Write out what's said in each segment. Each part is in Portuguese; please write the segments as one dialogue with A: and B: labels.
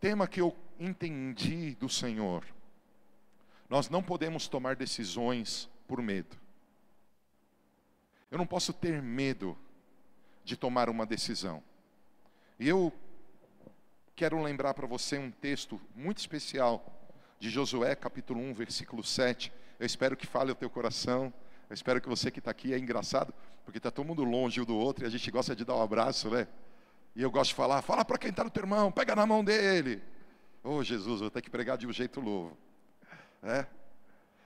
A: Tema que eu entendi do Senhor. Nós não podemos tomar decisões por medo. Eu não posso ter medo de tomar uma decisão. E eu quero lembrar para você um texto muito especial de Josué, capítulo 1, versículo 7. Eu espero que fale o teu coração. Eu espero que você que está aqui é engraçado, porque está todo mundo longe um do outro e a gente gosta de dar um abraço, né? E eu gosto de falar, fala para quem está no teu irmão, pega na mão dele. Oh Jesus, vou ter que pregar de um jeito novo. É?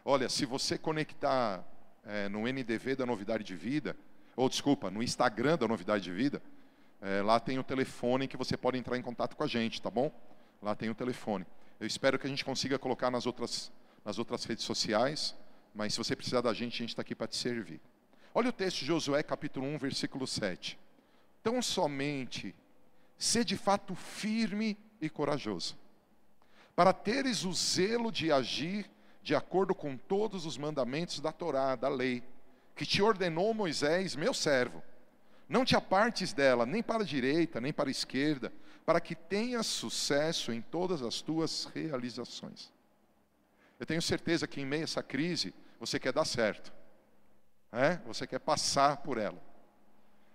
A: Olha, se você conectar é, no NDV da Novidade de Vida, ou desculpa, no Instagram da Novidade de Vida, é, lá tem o telefone que você pode entrar em contato com a gente, tá bom? Lá tem o telefone. Eu espero que a gente consiga colocar nas outras, nas outras redes sociais, mas se você precisar da gente, a gente está aqui para te servir. Olha o texto de Josué, capítulo 1, versículo 7. Tão somente ser de fato firme e corajoso, para teres o zelo de agir de acordo com todos os mandamentos da Torá, da lei, que te ordenou Moisés, meu servo. Não te apartes dela, nem para a direita, nem para a esquerda, para que tenhas sucesso em todas as tuas realizações. Eu tenho certeza que em meio a essa crise, você quer dar certo, é? você quer passar por ela.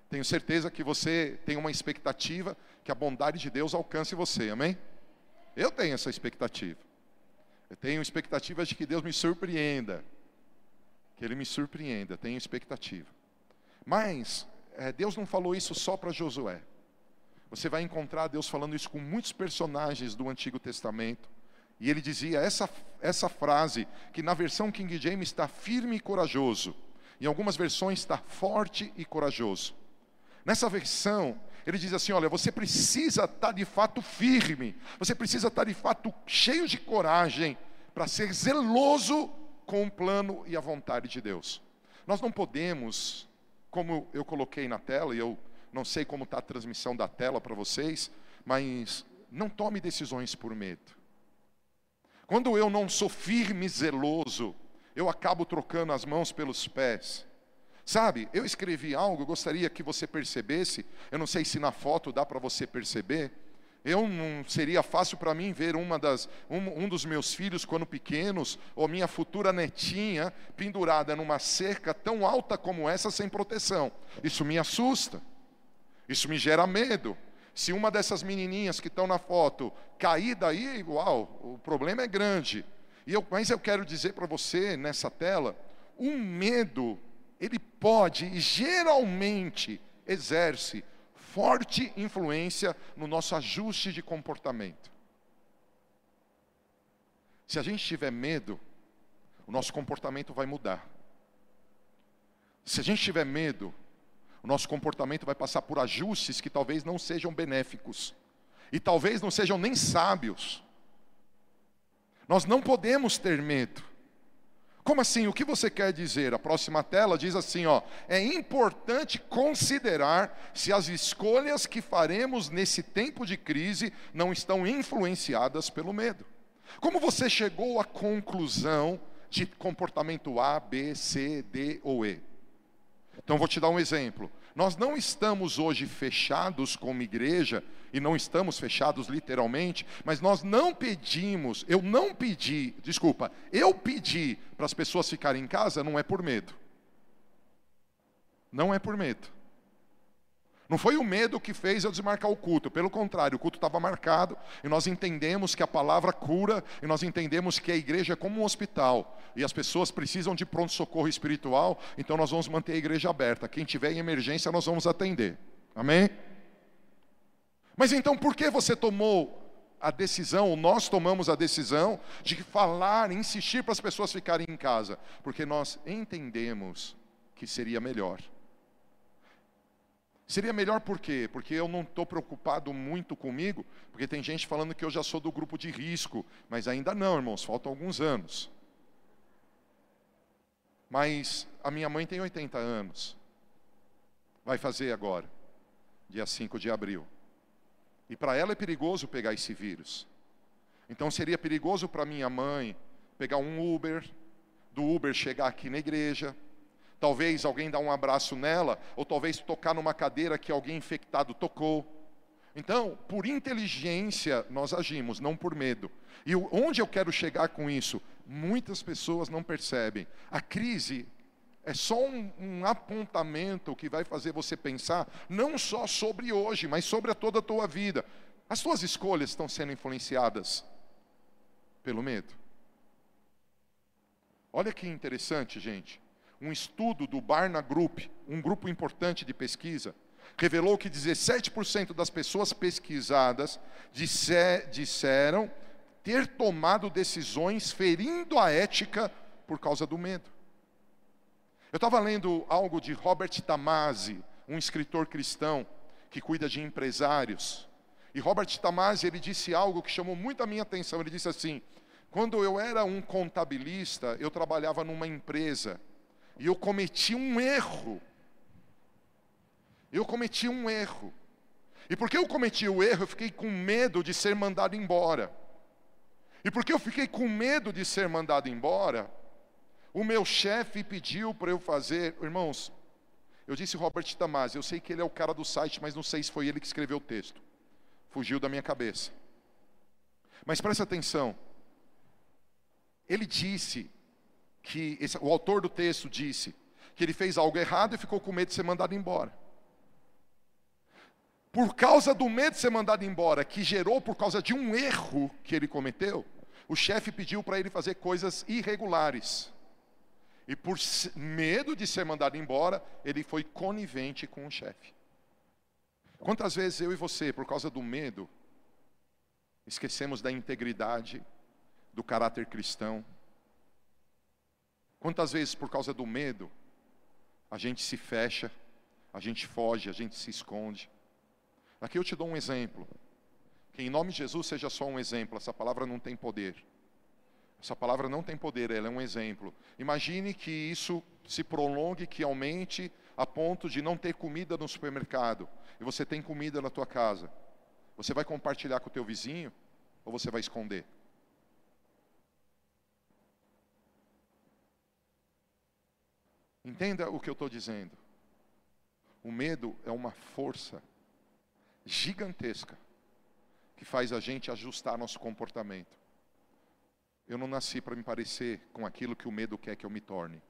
A: Tenho certeza que você tem uma expectativa que a bondade de Deus alcance você, amém? Eu tenho essa expectativa. Eu tenho expectativas de que Deus me surpreenda. Que Ele me surpreenda, tenho expectativa. Mas, é, Deus não falou isso só para Josué. Você vai encontrar Deus falando isso com muitos personagens do Antigo Testamento. E ele dizia essa, essa frase, que na versão King James está firme e corajoso. Em algumas versões está forte e corajoso. Nessa versão, ele diz assim: olha, você precisa estar de fato firme, você precisa estar de fato cheio de coragem para ser zeloso com o plano e a vontade de Deus. Nós não podemos, como eu coloquei na tela, e eu não sei como está a transmissão da tela para vocês, mas não tome decisões por medo. Quando eu não sou firme e zeloso, eu acabo trocando as mãos pelos pés. Sabe, eu escrevi algo, eu gostaria que você percebesse, eu não sei se na foto dá para você perceber, eu não seria fácil para mim ver uma das, um, um, dos meus filhos quando pequenos, ou minha futura netinha, pendurada numa cerca tão alta como essa sem proteção. Isso me assusta. Isso me gera medo. Se uma dessas menininhas que estão na foto cair daí, uau, o problema é grande. E eu, mas eu quero dizer para você nessa tela, um medo ele pode e geralmente exerce forte influência no nosso ajuste de comportamento. Se a gente tiver medo, o nosso comportamento vai mudar. Se a gente tiver medo, o nosso comportamento vai passar por ajustes que talvez não sejam benéficos e talvez não sejam nem sábios. Nós não podemos ter medo. Como assim? O que você quer dizer? A próxima tela diz assim, ó: é importante considerar se as escolhas que faremos nesse tempo de crise não estão influenciadas pelo medo. Como você chegou à conclusão de comportamento A, B, C, D ou E? Então vou te dar um exemplo. Nós não estamos hoje fechados como igreja, e não estamos fechados literalmente, mas nós não pedimos, eu não pedi, desculpa, eu pedi para as pessoas ficarem em casa, não é por medo. Não é por medo. Não foi o medo que fez eu desmarcar o culto, pelo contrário, o culto estava marcado e nós entendemos que a palavra cura e nós entendemos que a igreja é como um hospital e as pessoas precisam de pronto-socorro espiritual, então nós vamos manter a igreja aberta. Quem tiver em emergência, nós vamos atender. Amém? Mas então por que você tomou a decisão, ou nós tomamos a decisão de falar, insistir para as pessoas ficarem em casa? Porque nós entendemos que seria melhor. Seria melhor por quê? Porque eu não estou preocupado muito comigo, porque tem gente falando que eu já sou do grupo de risco, mas ainda não, irmãos, faltam alguns anos. Mas a minha mãe tem 80 anos, vai fazer agora, dia 5 de abril. E para ela é perigoso pegar esse vírus. Então seria perigoso para minha mãe pegar um Uber, do Uber chegar aqui na igreja, Talvez alguém dar um abraço nela, ou talvez tocar numa cadeira que alguém infectado tocou. Então, por inteligência nós agimos, não por medo. E onde eu quero chegar com isso? Muitas pessoas não percebem. A crise é só um, um, apontamento que vai fazer você pensar não só sobre hoje, mas sobre a toda a tua vida. As tuas escolhas estão sendo influenciadas pelo medo. Olha que interessante, gente. Um estudo do Barna Group, um grupo importante de pesquisa, revelou que 17% das pessoas pesquisadas disseram ter tomado decisões ferindo a ética por causa do medo. Eu estava lendo algo de Robert Tamasi, um escritor cristão que cuida de empresários. E Robert Tamasi, ele disse algo que chamou muito a minha atenção. Ele disse assim: "Quando eu era um contabilista, eu trabalhava numa empresa e eu cometi um erro eu cometi um erro. E porque eu cometi o erro, eu fiquei com medo de ser mandado embora. E porque eu fiquei com medo de ser mandado embora, o meu chefe pediu para eu fazer, irmãos, eu disse Robert Tamasi, eu sei que ele é o cara do site, mas não sei se foi ele que escreveu o texto. Fugiu da minha cabeça. Mas preste atenção. Ele disse que esse, o autor do texto disse que ele fez algo errado e ficou com medo de ser mandado embora por causa do medo de ser mandado embora, que gerou por causa de um erro que ele cometeu, o chefe pediu para ele fazer coisas irregulares. E por medo de ser mandado embora, ele foi conivente com o chefe. Quantas vezes eu e você, por causa do medo, esquecemos da integridade, do caráter cristão? Quantas vezes, por causa do medo, a gente se fecha, a gente foge, a gente se esconde? Aqui eu te dou um exemplo. Que em nome de Jesus seja só um exemplo. Essa palavra não tem poder. Essa palavra não tem poder, ela é um exemplo. Imagine que isso se prolongue, que aumente a ponto de não ter comida no supermercado e você tem comida na tua casa. Você vai compartilhar com o teu vizinho ou você vai esconder? Entenda o que eu estou dizendo. O medo é uma força gigantesca que faz a gente ajustar nosso comportamento. Eu não nasci para me parecer com aquilo que o medo quer que eu me torne.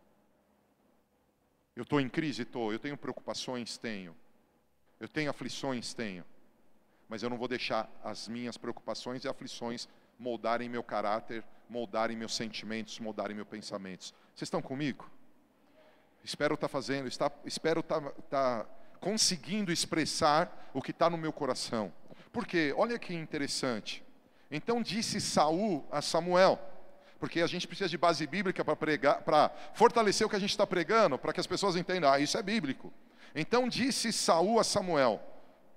A: Eu estou em crise? Estou. Eu tenho preocupações? Tenho. Eu tenho aflições? Tenho. Mas eu não vou deixar as minhas preocupações e aflições moldarem meu caráter, moldarem meus sentimentos, moldarem meus pensamentos. Vocês estão comigo? Espero estar tá fazendo, está, espero estar tá, tá conseguindo expressar o que está no meu coração. Porque, olha que interessante. Então disse Saul a Samuel, porque a gente precisa de base bíblica para pregar, para fortalecer o que a gente está pregando, para que as pessoas entendam, ah, isso é bíblico. Então disse Saul a Samuel: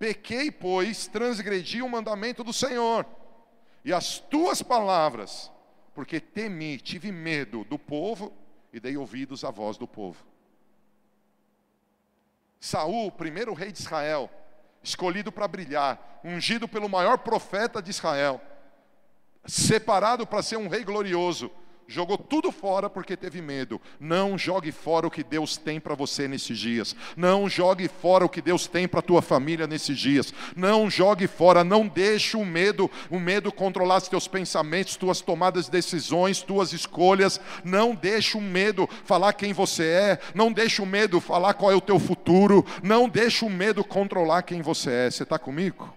A: Pequei, pois, transgredi o mandamento do Senhor, e as tuas palavras, porque temi, tive medo do povo e dei ouvidos à voz do povo. Saul, primeiro rei de Israel, escolhido para brilhar, ungido pelo maior profeta de Israel, separado para ser um rei glorioso, jogou tudo fora porque teve medo. Não jogue fora o que Deus tem para você nesses dias. Não jogue fora o que Deus tem para a tua família nesses dias. Não jogue fora, não deixe o medo, o medo controlar os teus pensamentos, tuas tomadas de decisões, tuas escolhas. Não deixe o medo falar quem você é. Não deixe o medo falar qual é o teu futuro. Não deixe o medo controlar quem você é. Você está comigo?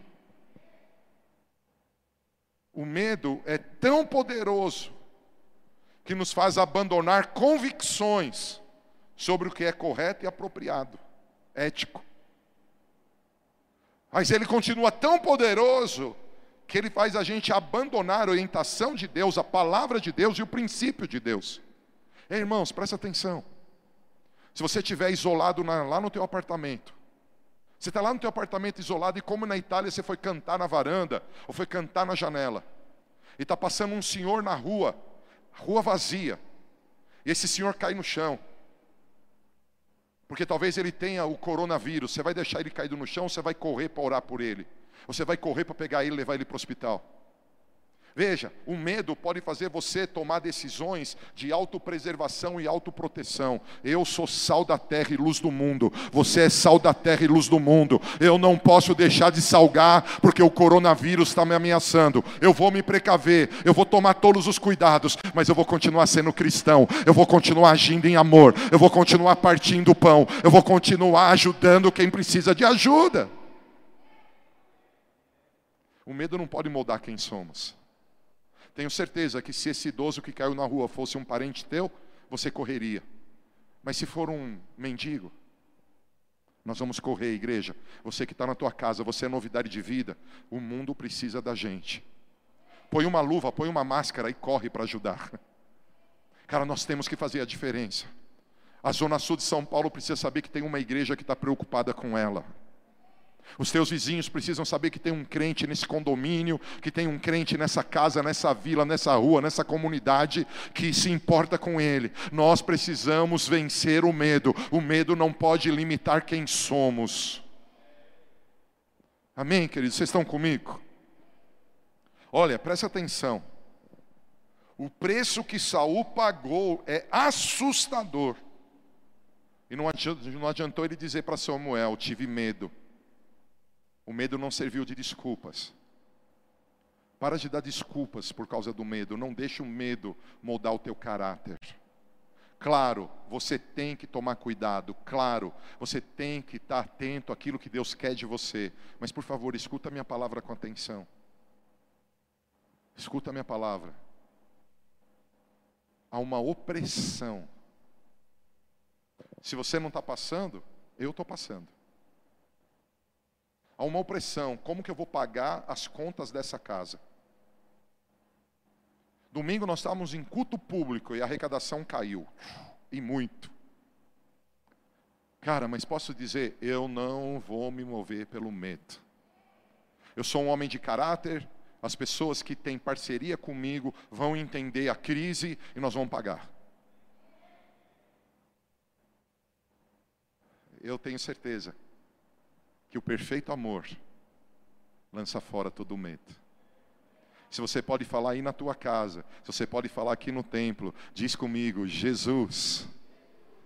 A: O medo é tão poderoso que nos faz abandonar convicções sobre o que é correto e apropriado, ético. Mas ele continua tão poderoso que ele faz a gente abandonar a orientação de Deus, a palavra de Deus e o princípio de Deus. Ei, irmãos, presta atenção. Se você estiver isolado na, lá no teu apartamento, você está lá no teu apartamento isolado e como na Itália você foi cantar na varanda ou foi cantar na janela e está passando um senhor na rua rua vazia, e esse senhor cai no chão, porque talvez ele tenha o coronavírus, você vai deixar ele caído no chão, você vai correr para orar por ele, você vai correr para pegar ele e levar ele para o hospital. Veja, o medo pode fazer você tomar decisões de autopreservação e autoproteção. Eu sou sal da terra e luz do mundo. Você é sal da terra e luz do mundo. Eu não posso deixar de salgar porque o coronavírus está me ameaçando. Eu vou me precaver, eu vou tomar todos os cuidados, mas eu vou continuar sendo cristão. Eu vou continuar agindo em amor. Eu vou continuar partindo o pão. Eu vou continuar ajudando quem precisa de ajuda. O medo não pode moldar quem somos. Tenho certeza que se esse idoso que caiu na rua fosse um parente teu, você correria. Mas se for um mendigo, nós vamos correr, igreja. Você que está na tua casa, você é novidade de vida. O mundo precisa da gente. Põe uma luva, põe uma máscara e corre para ajudar. Cara, nós temos que fazer a diferença. A Zona Sul de São Paulo precisa saber que tem uma igreja que está preocupada com ela. Os teus vizinhos precisam saber que tem um crente nesse condomínio, que tem um crente nessa casa, nessa vila, nessa rua, nessa comunidade, que se importa com ele. Nós precisamos vencer o medo. O medo não pode limitar quem somos. Amém, queridos? Vocês estão comigo? Olha, presta atenção. O preço que Saul pagou é assustador. E não adiantou, não adiantou ele dizer para Samuel: tive medo. O medo não serviu de desculpas. Para de dar desculpas por causa do medo. Não deixe o medo moldar o teu caráter. Claro, você tem que tomar cuidado. Claro, você tem que estar atento àquilo que Deus quer de você. Mas, por favor, escuta a minha palavra com atenção. Escuta a minha palavra. Há uma opressão. Se você não está passando, eu estou passando a uma opressão. Como que eu vou pagar as contas dessa casa? Domingo nós estávamos em culto público e a arrecadação caiu. E muito. Cara, mas posso dizer, eu não vou me mover pelo medo. Eu sou um homem de caráter, as pessoas que têm parceria comigo vão entender a crise e nós vamos pagar. Eu tenho certeza que o perfeito amor lança fora todo medo. Se você pode falar aí na tua casa, se você pode falar aqui no templo, diz comigo: Jesus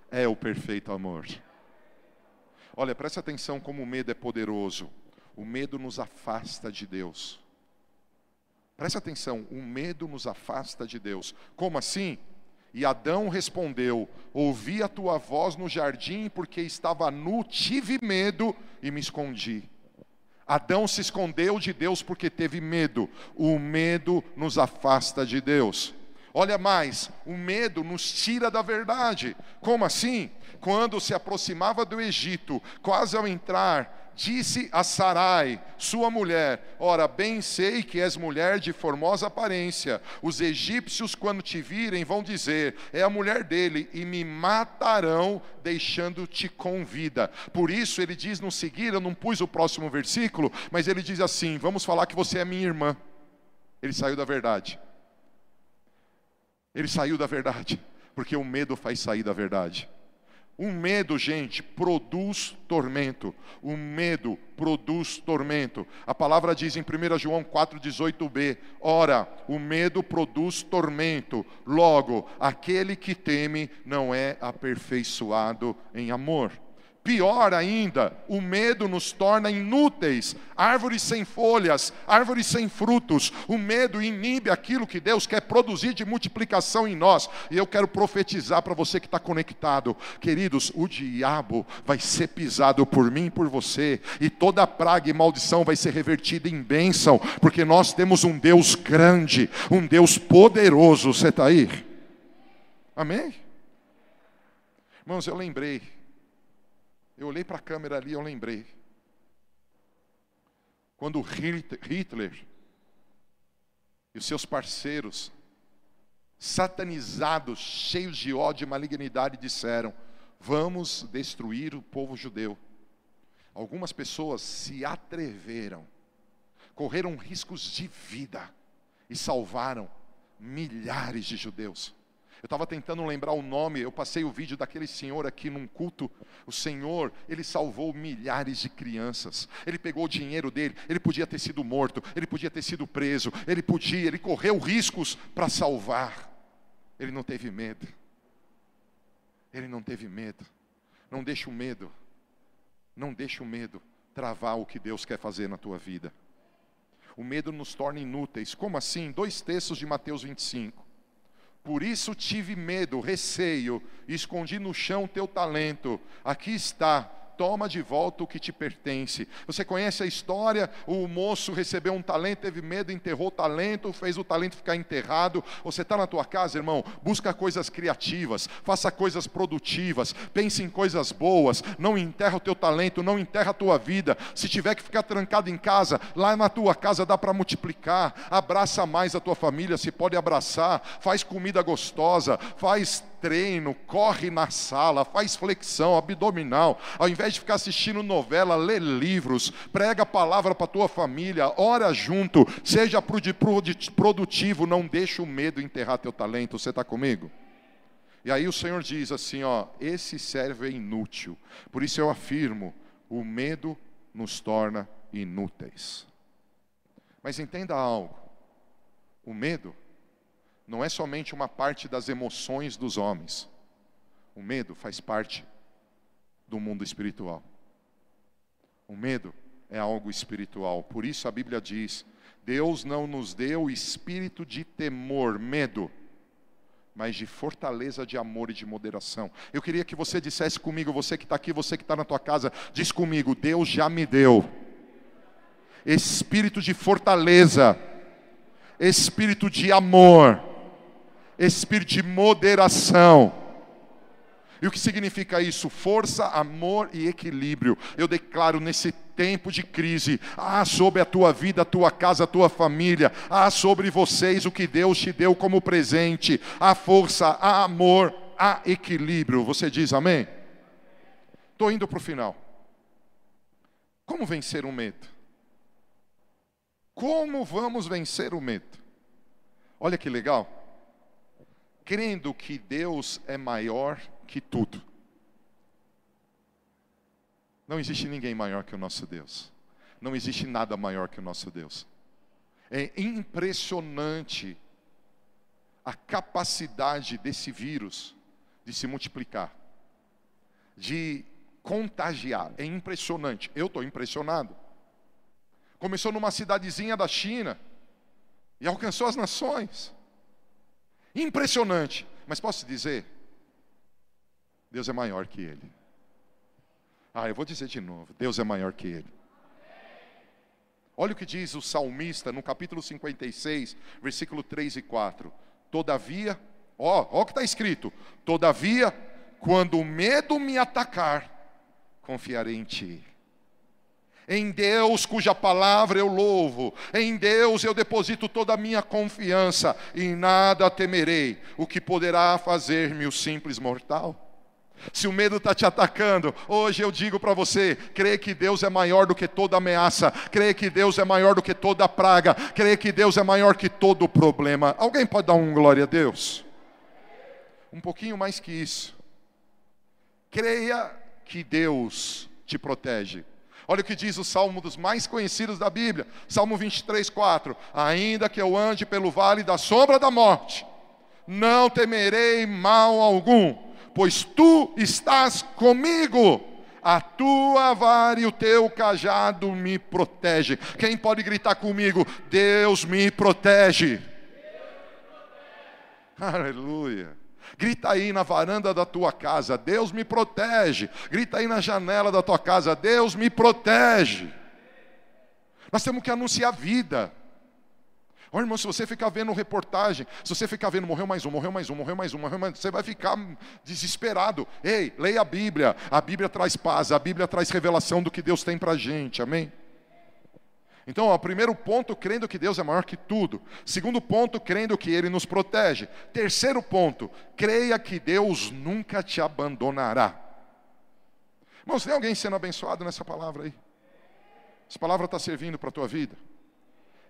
A: é o perfeito amor. Olha, preste atenção como o medo é poderoso. O medo nos afasta de Deus. Preste atenção, o medo nos afasta de Deus. Como assim? E Adão respondeu: Ouvi a tua voz no jardim, porque estava nu, tive medo e me escondi. Adão se escondeu de Deus porque teve medo. O medo nos afasta de Deus. Olha mais, o medo nos tira da verdade. Como assim? Quando se aproximava do Egito, quase ao entrar Disse a Sarai, sua mulher: Ora, bem sei que és mulher de formosa aparência. Os egípcios, quando te virem, vão dizer: É a mulher dele, e me matarão, deixando-te com vida. Por isso, ele diz no seguir, eu não pus o próximo versículo, mas ele diz assim: Vamos falar que você é minha irmã. Ele saiu da verdade. Ele saiu da verdade, porque o medo faz sair da verdade. O medo, gente, produz tormento. O medo produz tormento. A palavra diz em 1 João 4,18b: Ora, o medo produz tormento. Logo, aquele que teme não é aperfeiçoado em amor. Pior ainda, o medo nos torna inúteis, árvores sem folhas, árvores sem frutos. O medo inibe aquilo que Deus quer produzir de multiplicação em nós. E eu quero profetizar para você que está conectado, queridos: o diabo vai ser pisado por mim e por você, e toda praga e maldição vai ser revertida em bênção, porque nós temos um Deus grande, um Deus poderoso. Você está aí? Amém? Irmãos, eu lembrei eu olhei para a câmera ali e eu lembrei. Quando Hitler e os seus parceiros, satanizados, cheios de ódio e malignidade, disseram: Vamos destruir o povo judeu. Algumas pessoas se atreveram, correram riscos de vida e salvaram milhares de judeus. Estava tentando lembrar o nome, eu passei o vídeo daquele senhor aqui num culto. O Senhor, ele salvou milhares de crianças. Ele pegou o dinheiro dele, ele podia ter sido morto, ele podia ter sido preso, ele podia, ele correu riscos para salvar. Ele não teve medo. Ele não teve medo. Não deixe o medo, não deixe o medo travar o que Deus quer fazer na tua vida. O medo nos torna inúteis. Como assim? Dois textos de Mateus 25. Por isso tive medo, receio, escondi no chão teu talento. Aqui está, toma de volta o que te pertence. Você conhece a história? O moço recebeu um talento, teve medo, enterrou o talento, fez o talento ficar enterrado. Você está na tua casa, irmão? Busca coisas criativas, faça coisas produtivas, pense em coisas boas. Não enterra o teu talento, não enterra a tua vida. Se tiver que ficar trancado em casa, lá na tua casa dá para multiplicar. Abraça mais a tua família, se pode abraçar. Faz comida gostosa, faz treino, corre na sala, faz flexão abdominal, ao invés de ficar assistindo novela, lê livros, prega a palavra para a tua família, ora junto, seja produtivo, não deixe o medo enterrar teu talento. Você está comigo? E aí o Senhor diz assim: ó, esse servo é inútil. Por isso eu afirmo: o medo nos torna inúteis. Mas entenda algo: o medo não é somente uma parte das emoções dos homens. O medo faz parte do mundo espiritual. O medo é algo espiritual. Por isso a Bíblia diz: Deus não nos deu espírito de temor, medo, mas de fortaleza de amor e de moderação. Eu queria que você dissesse comigo, você que está aqui, você que está na tua casa, diz comigo: Deus já me deu espírito de fortaleza, espírito de amor espírito de moderação. E o que significa isso? Força, amor e equilíbrio. Eu declaro nesse tempo de crise, ah, sobre a tua vida, a tua casa, a tua família, ah, sobre vocês o que Deus te deu como presente, a força, a amor, a equilíbrio. Você diz amém? Estou indo para o final. Como vencer o medo? Como vamos vencer o medo? Olha que legal crendo que Deus é maior que tudo. Não existe ninguém maior que o nosso Deus. Não existe nada maior que o nosso Deus. É impressionante a capacidade desse vírus de se multiplicar, de contagiar. É impressionante. Eu estou impressionado. Começou numa cidadezinha da China e alcançou as nações. Impressionante. Mas posso dizer? Deus é maior que ele. Ah, eu vou dizer de novo: Deus é maior que ele. Olha o que diz o salmista no capítulo 56, versículo 3 e 4. Todavia, ó, ó o que está escrito: Todavia, quando o medo me atacar, confiarei em ti. Em Deus, cuja palavra eu louvo, em Deus eu deposito toda a minha confiança, e nada temerei, o que poderá fazer-me o simples mortal. Se o medo está te atacando, hoje eu digo para você: crê que Deus é maior do que toda ameaça, crê que Deus é maior do que toda praga, crê que Deus é maior que todo problema. Alguém pode dar um glória a Deus? Um pouquinho mais que isso. Creia que Deus te protege. Olha o que diz o salmo dos mais conhecidos da Bíblia, Salmo 23, 4: Ainda que eu ande pelo vale da sombra da morte, não temerei mal algum, pois tu estás comigo. A tua vara e o teu cajado me protege. Quem pode gritar comigo? Deus me protege. Deus me protege. Aleluia. Grita aí na varanda da tua casa, Deus me protege. Grita aí na janela da tua casa, Deus me protege. Nós temos que anunciar vida. Olha, irmão, se você ficar vendo reportagem, se você ficar vendo morreu mais um, morreu mais um, morreu mais um, morreu mais um, você vai ficar desesperado. Ei, leia a Bíblia. A Bíblia traz paz, a Bíblia traz revelação do que Deus tem para a gente. Amém? Então, ó, primeiro ponto, crendo que Deus é maior que tudo. Segundo ponto, crendo que Ele nos protege. Terceiro ponto, creia que Deus nunca te abandonará. Irmãos, tem alguém sendo abençoado nessa palavra aí? Essa palavra está servindo para a tua vida?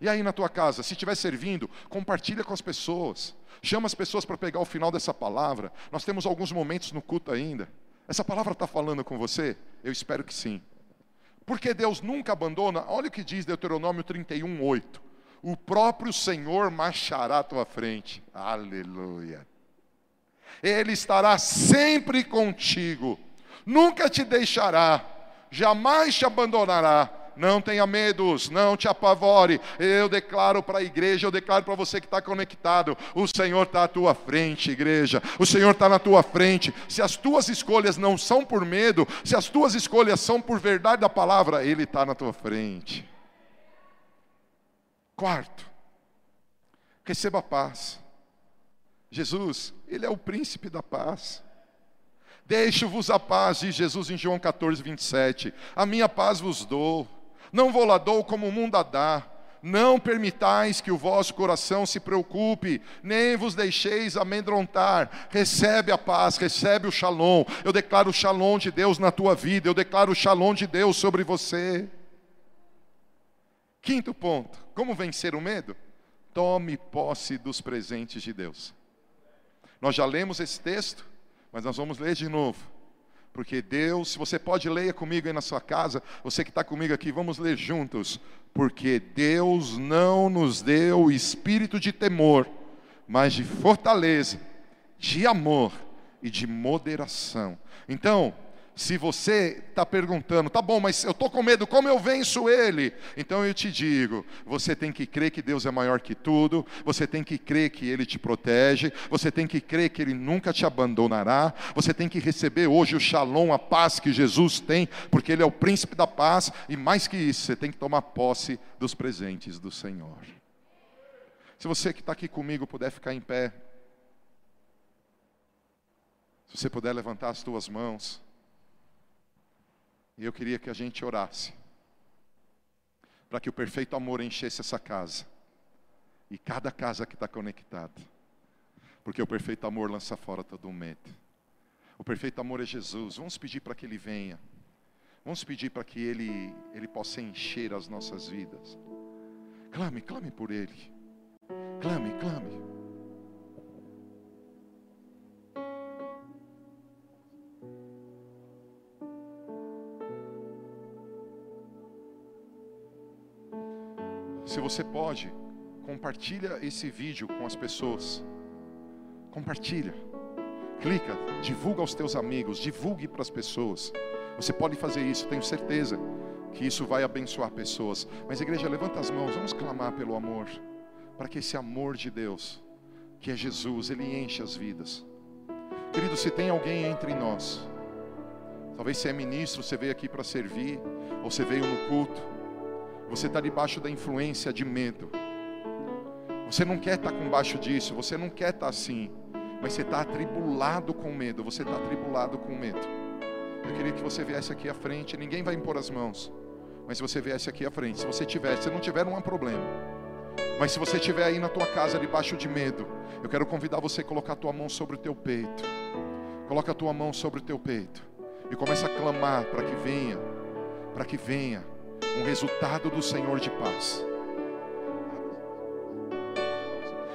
A: E aí na tua casa, se estiver servindo, compartilha com as pessoas. Chama as pessoas para pegar o final dessa palavra. Nós temos alguns momentos no culto ainda. Essa palavra está falando com você? Eu espero que sim. Porque Deus nunca abandona. Olha o que diz Deuteronômio 31, 8. O próprio Senhor marchará à tua frente. Aleluia. Ele estará sempre contigo. Nunca te deixará. Jamais te abandonará não tenha medos, não te apavore. Eu declaro para a igreja, eu declaro para você que está conectado: o Senhor está à tua frente, igreja. O Senhor está na tua frente. Se as tuas escolhas não são por medo, se as tuas escolhas são por verdade da palavra, Ele está na tua frente. Quarto, receba a paz. Jesus, Ele é o príncipe da paz. Deixo-vos a paz, diz Jesus em João 14, 27. A minha paz vos dou. Não vou lá dou como o mundo a dá. Não permitais que o vosso coração se preocupe, nem vos deixeis amedrontar. Recebe a paz, recebe o shalom. Eu declaro o shalom de Deus na tua vida, eu declaro o shalom de Deus sobre você. Quinto ponto: como vencer o medo? Tome posse dos presentes de Deus. Nós já lemos esse texto, mas nós vamos ler de novo. Porque Deus, se você pode, leia comigo aí na sua casa, você que está comigo aqui, vamos ler juntos. Porque Deus não nos deu espírito de temor, mas de fortaleza, de amor e de moderação. Então, se você está perguntando, tá bom, mas eu estou com medo, como eu venço ele? Então eu te digo: você tem que crer que Deus é maior que tudo, você tem que crer que Ele te protege, você tem que crer que Ele nunca te abandonará, você tem que receber hoje o shalom, a paz que Jesus tem, porque Ele é o príncipe da paz, e mais que isso, você tem que tomar posse dos presentes do Senhor. Se você que está aqui comigo puder ficar em pé, se você puder levantar as tuas mãos. E eu queria que a gente orasse para que o perfeito amor enchesse essa casa e cada casa que está conectada, porque o perfeito amor lança fora todo o medo. O perfeito amor é Jesus. Vamos pedir para que Ele venha. Vamos pedir para que Ele, Ele possa encher as nossas vidas. Clame, clame por Ele. Clame, clame. Você pode, compartilha esse vídeo com as pessoas. Compartilha. Clica, divulga aos teus amigos, divulgue para as pessoas. Você pode fazer isso, tenho certeza que isso vai abençoar pessoas. Mas igreja, levanta as mãos, vamos clamar pelo amor, para que esse amor de Deus, que é Jesus, ele enche as vidas. Querido, se tem alguém entre nós, talvez você é ministro, você veio aqui para servir, ou você veio no culto, você está debaixo da influência de medo. Você não quer estar tá com baixo disso, você não quer estar tá assim, mas você está atribulado com medo, você está atribulado com medo. Eu queria que você viesse aqui à frente, ninguém vai impor as mãos, mas se você viesse aqui à frente, se você tiver, se não tiver, não há problema. Mas se você estiver aí na tua casa debaixo de medo, eu quero convidar você a colocar a tua mão sobre o teu peito. Coloca a tua mão sobre o teu peito e começa a clamar para que venha, para que venha um resultado do Senhor de paz.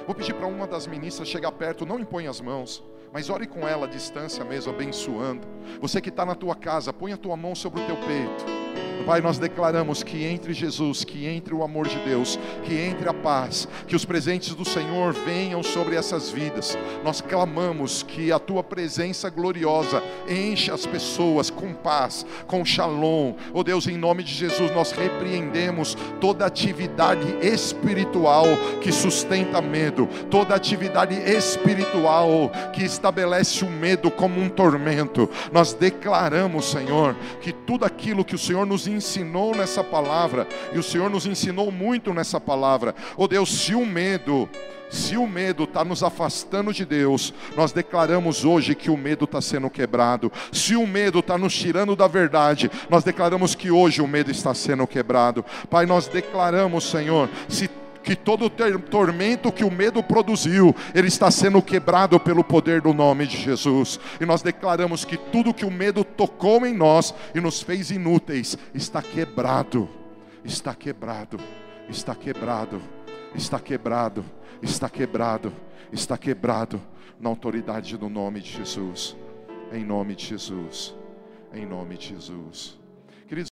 A: Vou pedir para uma das ministras chegar perto, não impõe as mãos, mas ore com ela à distância mesmo, abençoando. Você que está na tua casa, põe a tua mão sobre o teu peito. Pai, nós declaramos que entre Jesus, que entre o amor de Deus, que entre a paz, que os presentes do Senhor venham sobre essas vidas. Nós clamamos que a tua presença gloriosa enche as pessoas com paz, com shalom. Oh Deus, em nome de Jesus, nós repreendemos toda atividade espiritual que sustenta medo, toda atividade espiritual que estabelece o medo como um tormento. Nós declaramos, Senhor, que tudo aquilo que o Senhor nos ensinou nessa palavra, e o Senhor nos ensinou muito nessa palavra. Oh Deus, se o medo, se o medo está nos afastando de Deus, nós declaramos hoje que o medo está sendo quebrado. Se o medo está nos tirando da verdade, nós declaramos que hoje o medo está sendo quebrado. Pai, nós declaramos, Senhor, se que todo tormento que o medo produziu, ele está sendo quebrado pelo poder do nome de Jesus. E nós declaramos que tudo que o medo tocou em nós e nos fez inúteis, está quebrado. Está quebrado está quebrado, está quebrado, está quebrado, está quebrado na autoridade do nome de Jesus. Em nome de Jesus. Em nome de Jesus.